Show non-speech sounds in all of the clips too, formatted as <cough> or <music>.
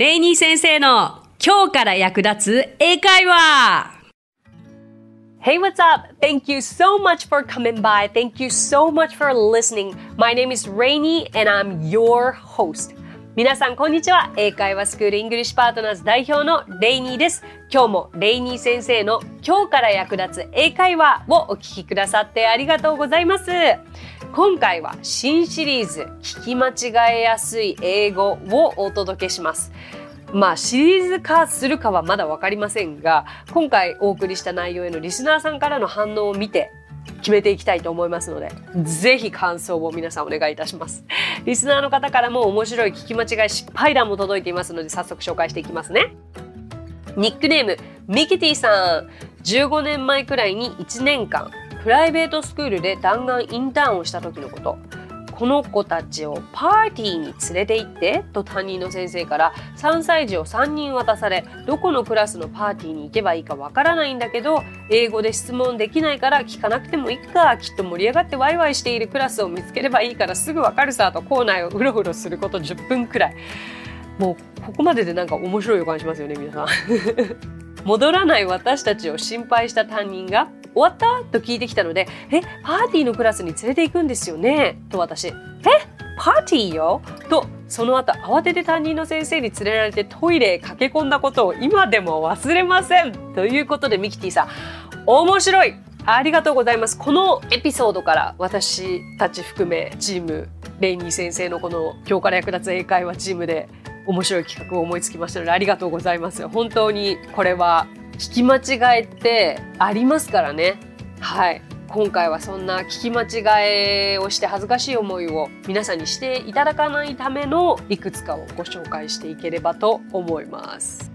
レイニー先生の今日から役立つ英会話 Hey, what's up? Thank you so much for coming by. Thank you so much for listening. My name is Rainy and I'm your host. 皆さん、こんにちは。英会話スクール English Partners 代表のレイニーです。今日もレイニー先生の今日から役立つ英会話をお聞きくださってありがとうございます。今回は新シリーズ聞き間違えやすい英語をお届けします。まあシリーズ化するかはまだ分かりませんが今回お送りした内容へのリスナーさんからの反応を見て決めていきたいと思いますのでぜひ感想を皆さんお願いいたします。リスナーの方からも面白い聞き間違い失敗談も届いていますので早速紹介していきますね。ニックネームミキティさん。15年前くらいに1年間プライベートスクールで弾丸インターンをした時のこと。この子たちをパーティーに連れて行ってと担任の先生から3歳児を3人渡されどこのクラスのパーティーに行けばいいかわからないんだけど英語で質問できないから聞かなくてもいいかきっと盛り上がってワイワイしているクラスを見つければいいからすぐわかるさと校内をうろうろすること10分くらい。もうここまででなんか面白い予感しますよね皆さん。戻らない私たちを心配した担任が終わったと聞いてきたので、え、パーティーのクラスに連れて行くんですよね？と私、え、パーティーよ？と、その後慌てて担任の先生に連れられてトイレへ駆け込んだことを今でも忘れません。ということでミキティさん、面白い！ありがとうございます。このエピソードから私たち含めチーム、レイニー先生のこの今日から役立つ英会話チームで面白い企画を思いつきましたのでありがとうございます。本当にこれは聞き間違えってありますからね。はい。今回はそんな聞き間違えをして恥ずかしい思いを皆さんにしていただかないためのいくつかをご紹介していければと思います。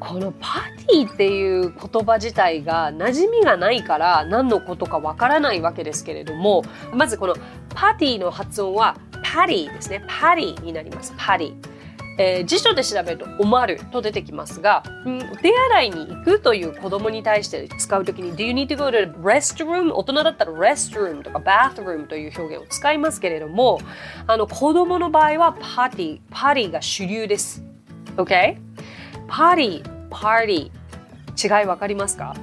このパーティーっていう言葉自体が馴染みがないから何のことかわからないわけですけれどもまずこのパーティーの発音はパリーですねパリーになりますパリーえー、辞書で調べると「おまる」と出てきますが、うん、お手洗いに行くという子供に対して使うときに「Do you need to go to restroom?」大人だったら「restroom」とか「bathroom」という表現を使いますけれどもあの子供の場合はパーティーパーティーが主流です。OK? パーティーパーティー違い分かりますか？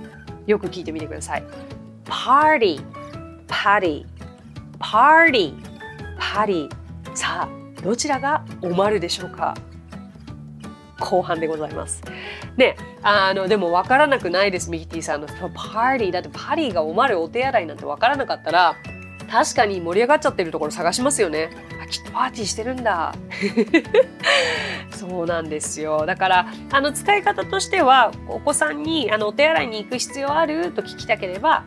よく聞いてみてください。パーティーパーティーパーティーパーティーさあどちらがおまるでしょうか？後半でございます。ね、あのでも分からなくないです、ミキティさんの。パーティーだってパリーがおまるお手洗いなんて分からなかったら確かに盛り上がっちゃってるところ探しますよね。あきっとパーティーしてるんだ。<laughs> そうなんですよ。だからあの使い方としてはお子さんにあのお手洗いに行く必要あると聞きたければ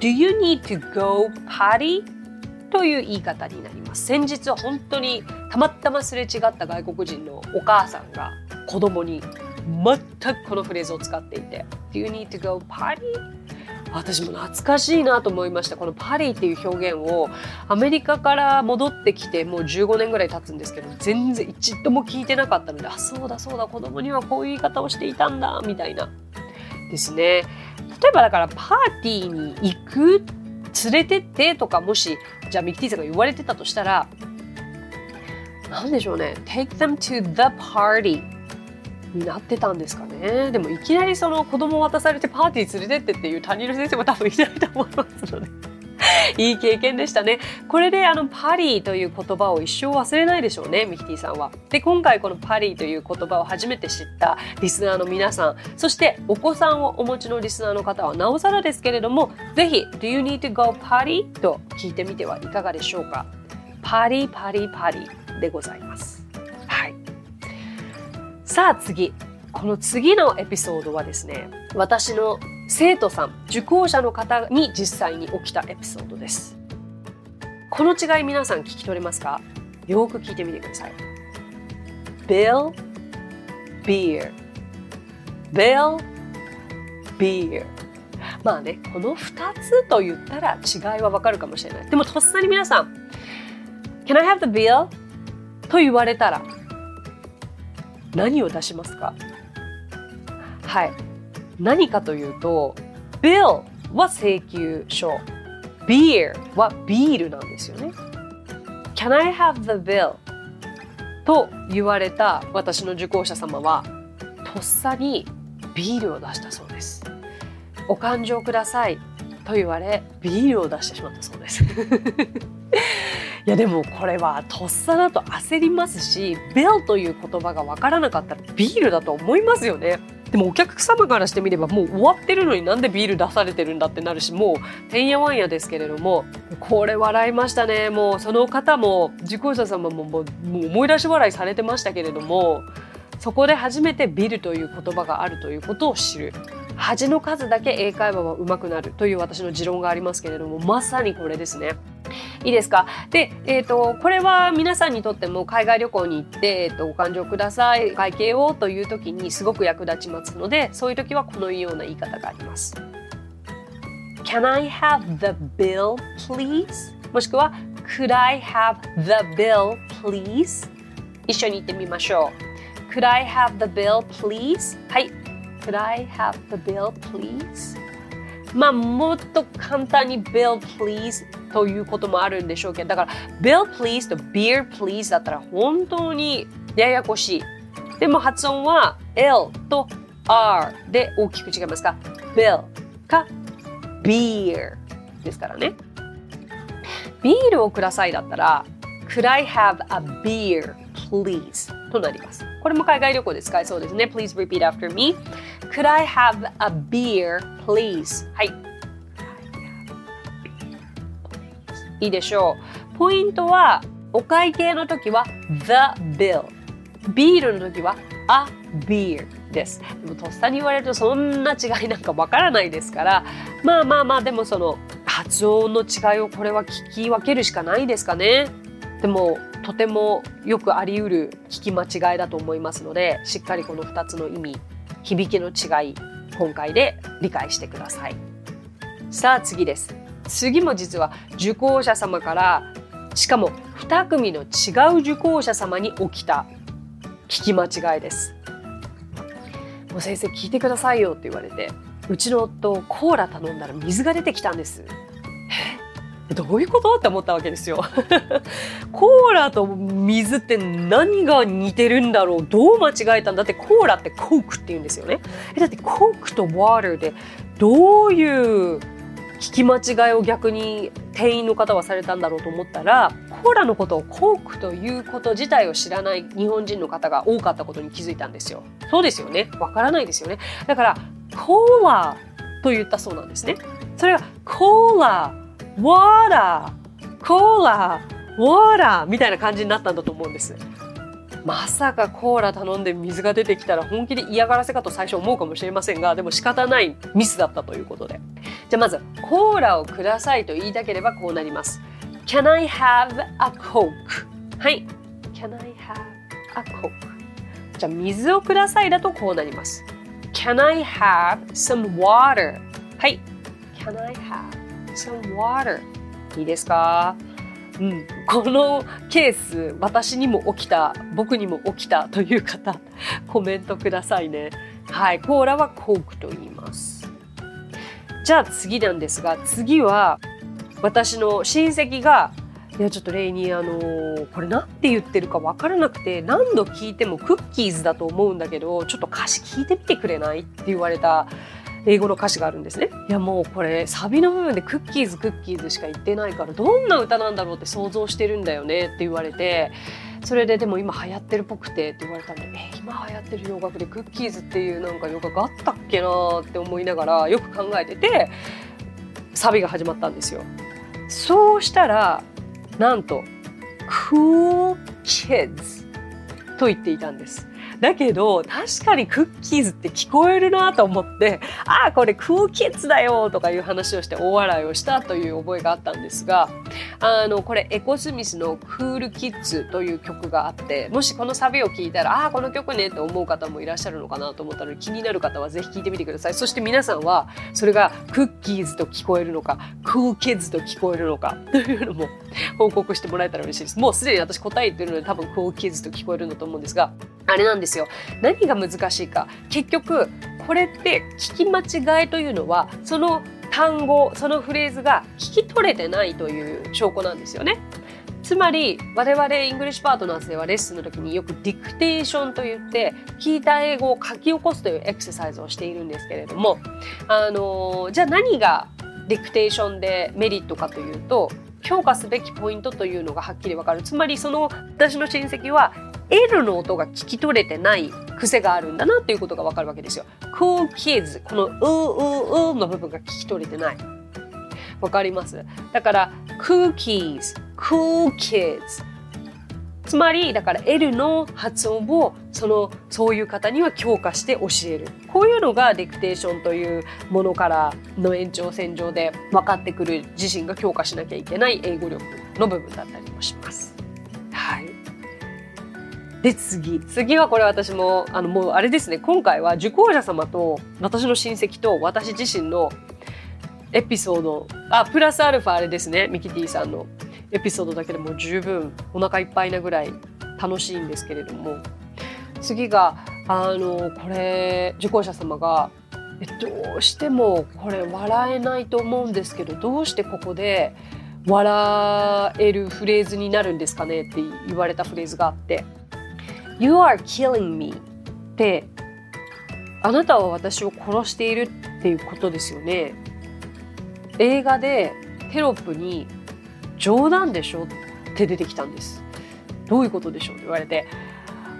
Do you need to go party? という言い方になります。先日は本当にたまたますれ違った外国人のお母さんが子供に全くこのフレーズを使っていて「Do you need to go party?」私も懐かしいなと思いました。この「パリ」っていう表現をアメリカから戻ってきてもう15年ぐらい経つんですけど全然一度も聞いてなかったのであそうだそうだ子供にはこういう言い方をしていたんだみたいな。ですね。例えばだからパーティーに行く？連れてって？とかもしじゃあミキティさんが言われてたとしたら何でしょうね take them to the party になってたんですかねでもいきなりその子供渡されてパーティー連れてってっていう担任の先生も多分いないと思いますので <laughs> いい経験でしたね。これであのパリという言葉を一生忘れないでしょうね、ミキティさんは。で、今回このパリという言葉を初めて知ったリスナーの皆さん、そしてお子さんをお持ちのリスナーの方はなおさらですけれども、ぜひ、Do you need to go party? と聞いてみてはいかがでしょうか。パリパリパリでございます。はい。さあ次。この次のエピソードはですね、私の生徒さん、受講者の方に実際に起きたエピソードです。この違い皆さん聞き取れますか？よく聞いてみてください。Bill, beer. Bill, beer. まあね、この2つと言ったら違いはわかるかもしれない。でもとっさに皆さん、Can I have the bill? と言われたら何を出しますか？はい。何かというと bill は請求書。beer はビールなんですよね。Can I have the bill? と言われた私の受講者様はとっさにビールを出したそうです。お勘定ください。と言われビールを出してしまったそうです。いやでもこれはとっさだと焦りますし「ベル」という言葉が分からなかったらビールだと思いますよね。でもお客様からしてみればもう終わってるのになんでビール出されてるんだってなるしもうてんやわんやですけれどもこれ笑いましたねもうその方も受講者様ももう思い出し笑いされてましたけれどもそこで初めてビルという言葉があるということを知る恥の数だけ英会話は上手くなるという私の持論がありますけれどもまさにこれですね。いいですか？で、えーと、これは皆さんにとっても海外旅行に行って、えーと、とお勘定ください会計をという時にすごく役立ちますのでそういう時はこのような言い方があります。Can I have the bill please? もしくは Could I have the bill please? 一緒に言ってみましょう。Could I have the bill please? はい。Could I have the bill please? まあもっと簡単に bill please ということもあるんでしょうけどだから bill please と beer please だったら本当にややこしい。でも発音は L と R で大きく違いますか？Bill か beer ですからね。ビールをくださいだったら Could I have a beer please? となります。これも海外旅行で使えそうですね。Please repeat after me. Could I have a beer, please? はい。いいでしょう。ポイントは、お会計の時は the bill。ビールの時は a beer です。でもとっさに言われるとそんな違いなんかわからないですから、まあまあまあ、でもその発音の違いをこれは聞き分けるしかないですかね。でもとてもよくあり得る聞き間違いだと思いますのでしっかりこの2つの意味響きの違い今回で理解してください。さあ次です。次も実は受講者様からしかも2組の違う受講者様に起きた聞き間違いです。もう先生聞いてくださいよって言われてうちの夫コーラ頼んだら水が出てきたんです。どういうこと？って思ったわけですよ。<laughs> コーラと水って何が似てるんだろう？どう間違えたんだってコーラってコークって言うんですよねえ。だってコークとワーターでどういう聞き間違いを逆に店員の方はされたんだろうと思ったらコーラのことをコークということ自体を知らない日本人の方が多かったことに気づいたんですよ。そうですよね。わからないですよね。だからコーラと言ったそうなんですね。それはコーラ water, コーラ、ウォーラーみたいな感じになったんだと思うんです。まさかコーラ頼んで水が出てきたら本気で嫌がらせかと最初思うかもしれませんがでも仕方ないミスだったということでじゃあまずコーラをくださいと言いたければこうなります Can I have a coke? はい Can I have a coke? じゃあ水をくださいだとこうなります Can I have some water? はい Can I have some water. いいですか？うん、このケース私にも起きた僕にも起きたという方 <laughs> コメントくださいね。はい。コーラはコークと言います。じゃあ次なんですが次は私の親戚がいやちょっとレイニーあのー、これ何て言ってるか分からなくて何度聞いてもクッキーズだと思うんだけどちょっと歌詞聞いてみてくれない？って言われた英語の歌詞があるんですね。いやもうこれサビの部分でクッキーズクッキーズしか言ってないからどんな歌なんだろうって想像してるんだよねって言われてそれででも今流行ってるっぽくてって言われたんでえ今流行ってる洋楽でクッキーズっていうなんか洋楽あったっけなって思いながらよく考えててサビが始まったんですよ。そうしたらなんと Cool Kids と言っていたんです。<laughs> だけど確かにクッキーズって聞こえるなと思ってああこれクーキッズだよとかいう話をして大笑いをしたという覚えがあったんですがあのこれエコスミスの「クールキッズ」という曲があってもしこのサビを聞いたらああこの曲ねって思う方もいらっしゃるのかなと思ったので気になる方はぜひ聞いてみてください。そして皆さんはそれがクッキーズと聞こえるのかクーキッズと聞こえるのかというのも報告してもらえたら嬉しいです。もうすでに私答えてるので多分クーキッズと聞こえるんだと思うんですがあれなんですよ何が難しいか結局これって聞き間違いというのはその単語そのフレーズが聞き取れてないという証拠なんですよね。つまり我々 English Partners ではレッスンの時によくディクテーションといって聞いた英語を書き起こすというエクササイズをしているんですけれどもあのじゃあ何がディクテーションでメリットかというと評価すべきポイントというのがはっきりわかるつまりその私の親戚は L の音が聞き取れてない癖があるんだなっていうことがわかるわけですよ。Cool kids このうううの部分が聞き取れてない。わかります？だから cookies, cool kids つまりだから L の発音をそのそういう方には強化して教えるこういうのがディクテーションというものからの延長線上で分かってくる自身が強化しなきゃいけない英語力の部分だったりもします。はい。で次。次はこれ私もあのもうあれですね。今回は受講者様と私の親戚と私自身のエピソード。あプラスアルファあれですね。ミキティさんのエピソードだけでも十分お腹いっぱいなぐらい楽しいんですけれども。次があのこれ受講者様がえどうしてもこれ笑えないと思うんですけどどうしてここで笑えるフレーズになるんですかねって言われたフレーズがあって「You are killing me」ってあなたは私を殺しているっていうことですよね。映画でテロップに冗談でしょって出てきたんです。どういうことでしょうって言われて、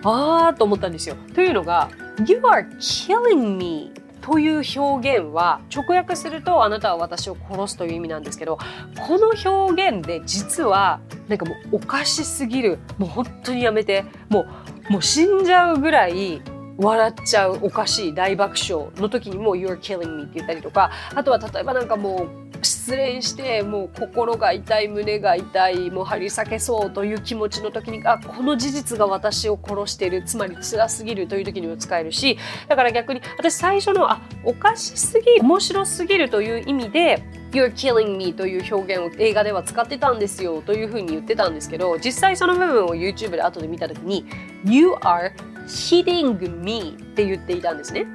あーと思ったんですよ。というのが、You are killing me という表現は直訳するとあなたは私を殺すという意味なんですけどこの表現で実はなんかもうおかしすぎるもう本当にやめてもうもう死んじゃうぐらい笑っちゃうおかしい大爆笑の時にも You're killing me って言ったりとかあとは例えばなんかもう失恋してもう心が痛い胸が痛いもう張り裂けそうという気持ちの時にあこの事実が私を殺しているつまり辛すぎるという時にも使えるしだから逆に私最初のあおかしすぎ面白すぎるという意味で You're killing me という表現を映画では使ってたんですよというふうに言ってたんですけど実際その部分を YouTube で後で見た時に You are kidding me って言っていたんですね。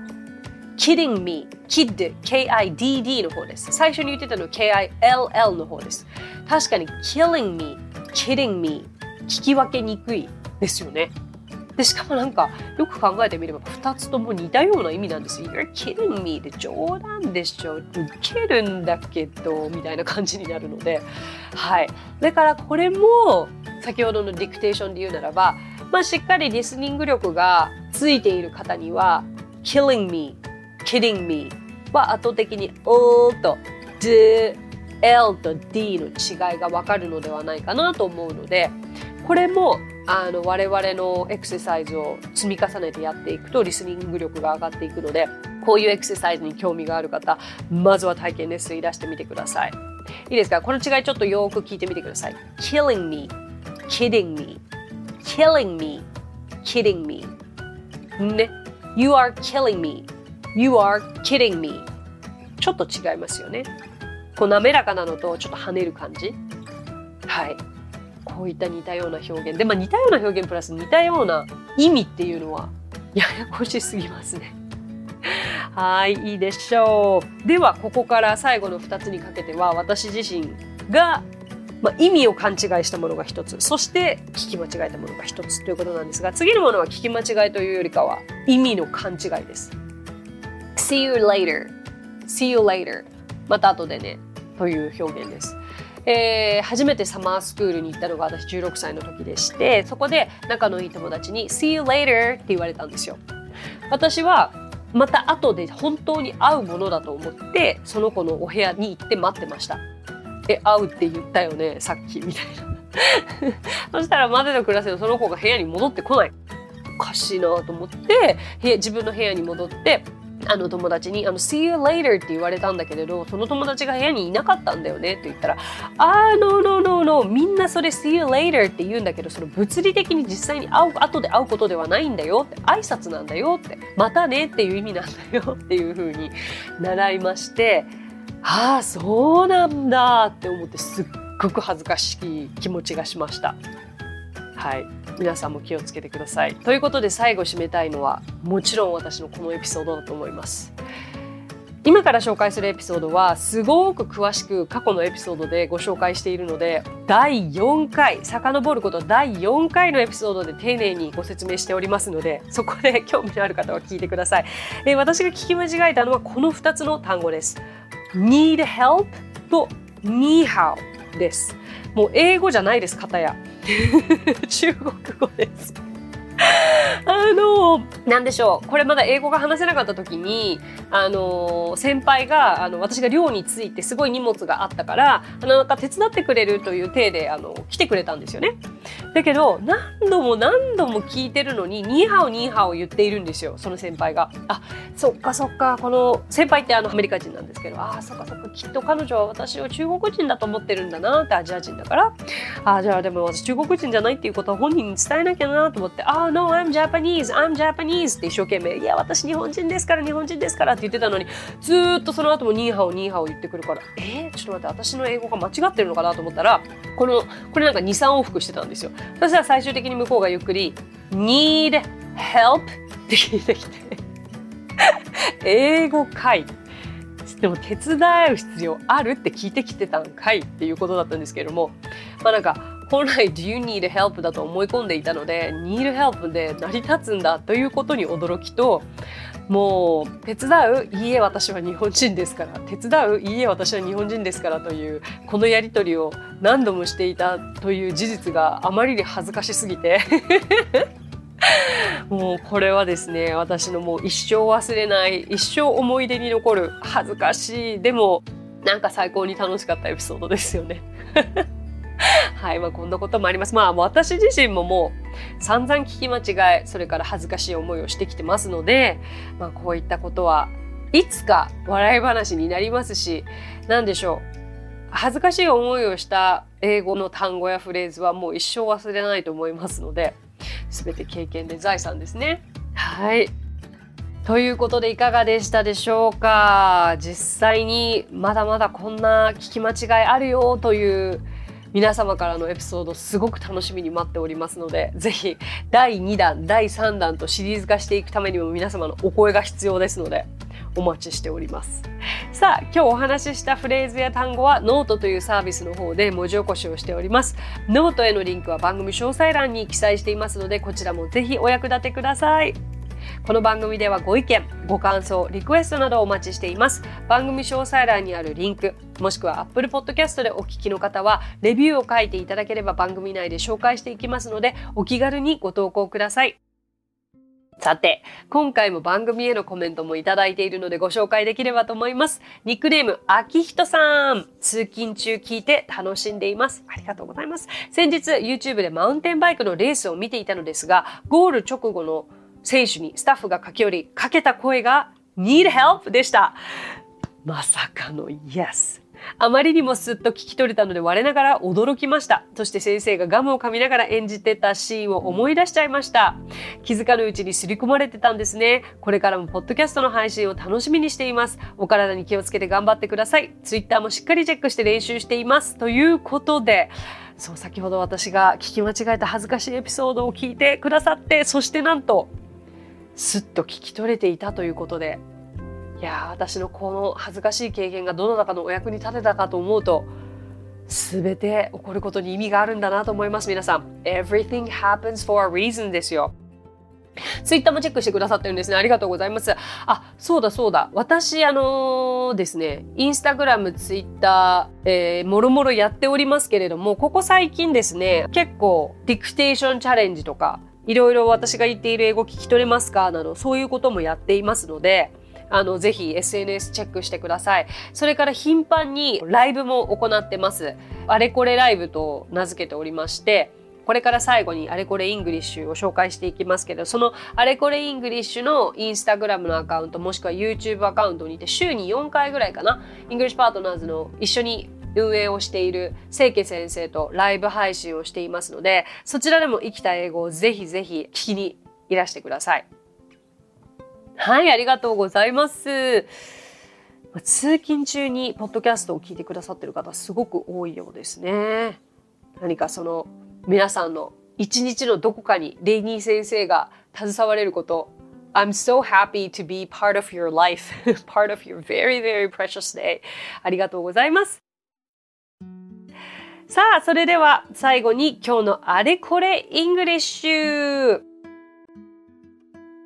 Kidding me, kid, K-I-D-D の方です。最初に言ってたの K-I-L-L の方です。確かに killing me, kidding me 聞き分けにくいですよね。で、しかもなんか、よく考えてみれば、二つとも似たような意味なんですよ。You're kidding me で冗談でしょ。ウケるんだけど、みたいな感じになるので。はい。だからこれも、先ほどのディクテーションで言うならば、まあ、しっかりリスニング力がついている方には、killing me kidding me は圧倒的に O と D、L と D の違いがわかるのではないかなと思うので、これもあの我々のエクササイズを積み重ねてやっていくとリスニング力が上がっていくので、こういうエクササイズに興味がある方、まずは体験レッスンいらしてみてください。いいですか？この違いちょっとよく聞いてみてください。killing me, kidding me, killing me, kidding me. ね。You are killing me. You are kidding me. ちょっと違いますよね。こう滑らかなのとちょっと跳ねる感じ。はい。こういった似たような表現。で、まあ、似たような表現プラス似たような意味っていうのはややこしすぎますね。<laughs> はい、いいでしょう。では、ここから最後の2つにかけては、私自身が、まあ、意味を勘違いしたものが1つ、そして聞き間違えたものが1つということなんですが、次のものは聞き間違いというよりかは、意味の勘違いです。See you later see you later また後でねという表現です。えー、初めてサマースクールに行ったのが私16歳の時でしてそこで仲のいい友達に「See you later」って言われたんですよ。私はまた後で本当に会うものだと思ってその子のお部屋に行って待ってました。え会うって言ったよねさっきみたいな。<laughs> そしたら待てのクラスでその子が部屋に戻ってこない。おかしいなと思って自分の部屋に戻ってあの友達にあの See you later って言われたんだけれどその友達が部屋にいなかったんだよねって言ったらあー no no no no みんなそれ See you later って言うんだけどその物理的に実際に会う後で会うことではないんだよって挨拶なんだよってまたねっていう意味なんだよっていう風に習いましてああそうなんだって思ってすっごく恥ずかしい気持ちがしました。はい皆さんも気をつけてください。ということで最後締めたいのはもちろん私のこのエピソードだと思います。今から紹介するエピソードはすごく詳しく過去のエピソードでご紹介しているので第4回遡ること第4回のエピソードで丁寧にご説明しておりますのでそこで興味のある方は聞いてください、え私が聞き間違えたのはこの2つの単語です need help と ni hao です。もう英語じゃないです方や。<laughs> 中国語ですあのなんでしょう。これまだ英語が話せなかった時にあの先輩があの私が寮に着いてすごい荷物があったからあのなんか手伝ってくれるという体であの来てくれたんですよね。だけど何度も何度も聞いてるのにニーハオニーハオ言っているんですよその先輩が。あそっかそっか。この先輩ってあのアメリカ人なんですけどあそっかそっか。きっと彼女は私を中国人だと思ってるんだなってアジア人だから。あじゃあでも私中国人じゃないっていうことは本人に伝えなきゃなと思って。あ No I'm Japanese I'm Japanese って一生懸命いや私日本人ですから日本人ですからって言ってたのにずっとその後もニーハオニーハオ言ってくるからえー、ちょっと待って私の英語が間違ってるのかなと思ったらこのこれなんか23往復してたんですよ。そしたら最終的に向こうがゆっくり need help って聞いてきて英語かい。でも手伝う必要あるって聞いてきてたんかいっていうことだったんですけれどもまあなんか本来 Do you need help だと思い込んでいたので need help で成り立つんだということに驚きともう手伝ういいえ私は日本人ですから手伝ういいえ私は日本人ですからというこのやり取りを何度もしていたという事実があまりに恥ずかしすぎて <laughs> もうこれはですね私のもう一生忘れない一生思い出に残る恥ずかしいでもなんか最高に楽しかったエピソードですよね。はい、まあ、こんなこともあります。まあ、私自身ももう散々聞き間違え、それから恥ずかしい思いをしてきてますので、まあ、こういったことはいつか笑い話になりますし、何でしょう。恥ずかしい思いをした英語の単語やフレーズはもう一生忘れないと思いますので、全て経験で財産ですね。はい。ということでいかがでしたでしょうか？実際にまだまだこんな聞き間違いあるよという皆様からのエピソードすごく楽しみに待っておりますのでぜひ第2弾第3弾とシリーズ化していくためにも皆様のお声が必要ですのでお待ちしております。さあ今日お話ししたフレーズや単語はノートというサービスの方で文字起こしをしております。ノートへのリンクは番組詳細欄に記載していますのでこちらもぜひお役立てください。この番組ではご意見、ご感想、リクエストなどお待ちしています。番組詳細欄にあるリンク、もしくは Apple Podcast でお聞きの方は、レビューを書いていただければ番組内で紹介していきますので、お気軽にご投稿ください。さて、今回も番組へのコメントもいただいているのでご紹介できればと思います。ニックネーム、あきひとさん。通勤中聞いて楽しんでいます。ありがとうございます。先日、YouTube でマウンテンバイクのレースを見ていたのですが、ゴール直後の選手にスタッフが駆け寄り、かけた声が Need help? でした。まさかの Yes。あまりにもすっと聞き取れたので我ながら驚きました。そして先生がガムを噛みながら演じてたシーンを思い出しちゃいました。気づかぬうちに刷り込まれてたんですね。これからもポッドキャストの配信を楽しみにしています。お体に気をつけて頑張ってください。ツイッターもしっかりチェックして練習しています。ということで、そう先ほど私が聞き間違えた恥ずかしいエピソードを聞いてくださって、そしてなんとすっと聞き取れていたということでいや私のこの恥ずかしい経験がどの中のお役に立てたかと思うと全て起こることに意味があるんだなと思います皆さん Everything happens for a reason ですよツイッターもチェックしてくださってるんですね。ありがとうございます。あ、そうだそうだ。私、あのー、ですね、インスタグラム、ツイッター、えー、もろもろやっておりますけれども、ここ最近ですね、結構、ディクテーションチャレンジとか、いろいろ私が言っている英語聞き取れますか？などそういうこともやっていますのであのぜひ SNS チェックしてください。それから頻繁にライブも行ってます。あれこれライブと名付けておりましてこれから最後にあれこれ English を紹介していきますけど、そのあれこれ English のインスタグラムのアカウントもしくは YouTube アカウントにて週に4回ぐらいかな、 English Partners の一緒に運営をしている清家先生とライブ配信をしていますので、そちらでも生きた英語をぜひぜひ聞きにいらしてください。はい、ありがとうございます。通勤中にポッドキャストを聞いてくださってる方すごく多いようですね。何かその皆さんの一日のどこかにレイニー先生が携われること I'm so happy to be part of your life, <laughs> part of your very, very precious day. ありがとうございます。さあ、それでは最後に今日のあれこれ English。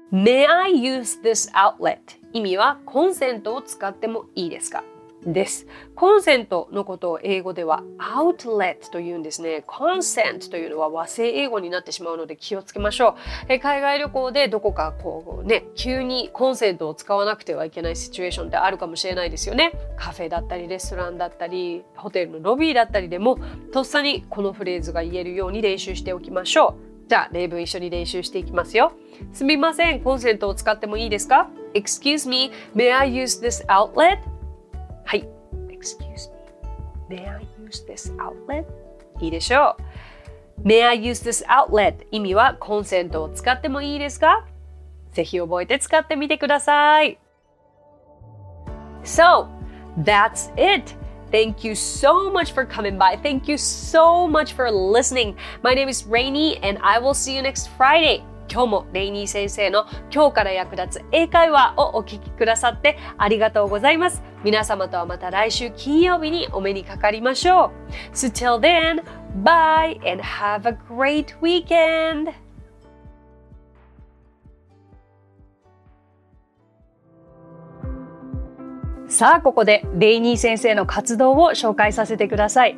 May I use this outlet? 意味はコンセントを使ってもいいですか？です。コンセントのことを英語では outlet というんですね。コンセントというのは和製英語になってしまうので気をつけましょう。え海外旅行でどこかこうね、急にコンセントを使わなくてはいけないシチュエーションってあるかもしれないですよね。カフェだったりレストランだったりホテルのロビーだったりでもとっさにこのフレーズが言えるように練習しておきましょう。じゃあ例文一緒に練習していきますよ。すみません、コンセントを使ってもいいですか ?Excuse me, may I use this outlet? はい。Excuse me. May I use this outlet? いいでしょう。May I use this outlet? 意味はコンセントを使ってもいいですかぜひ覚えて使ってみてください。So, that's it. Thank you so much for coming by. Thank you so much for listening. My name is Rainy and I will see you next Friday. 今日もレイニー先生の今日から役立つ英会話をお聞きくださってありがとうございます。皆様とはまた来週金曜日にお目にかかりましょう。So till then, bye and have a great weekend! さあここでレイニー先生の活動を紹介させてください。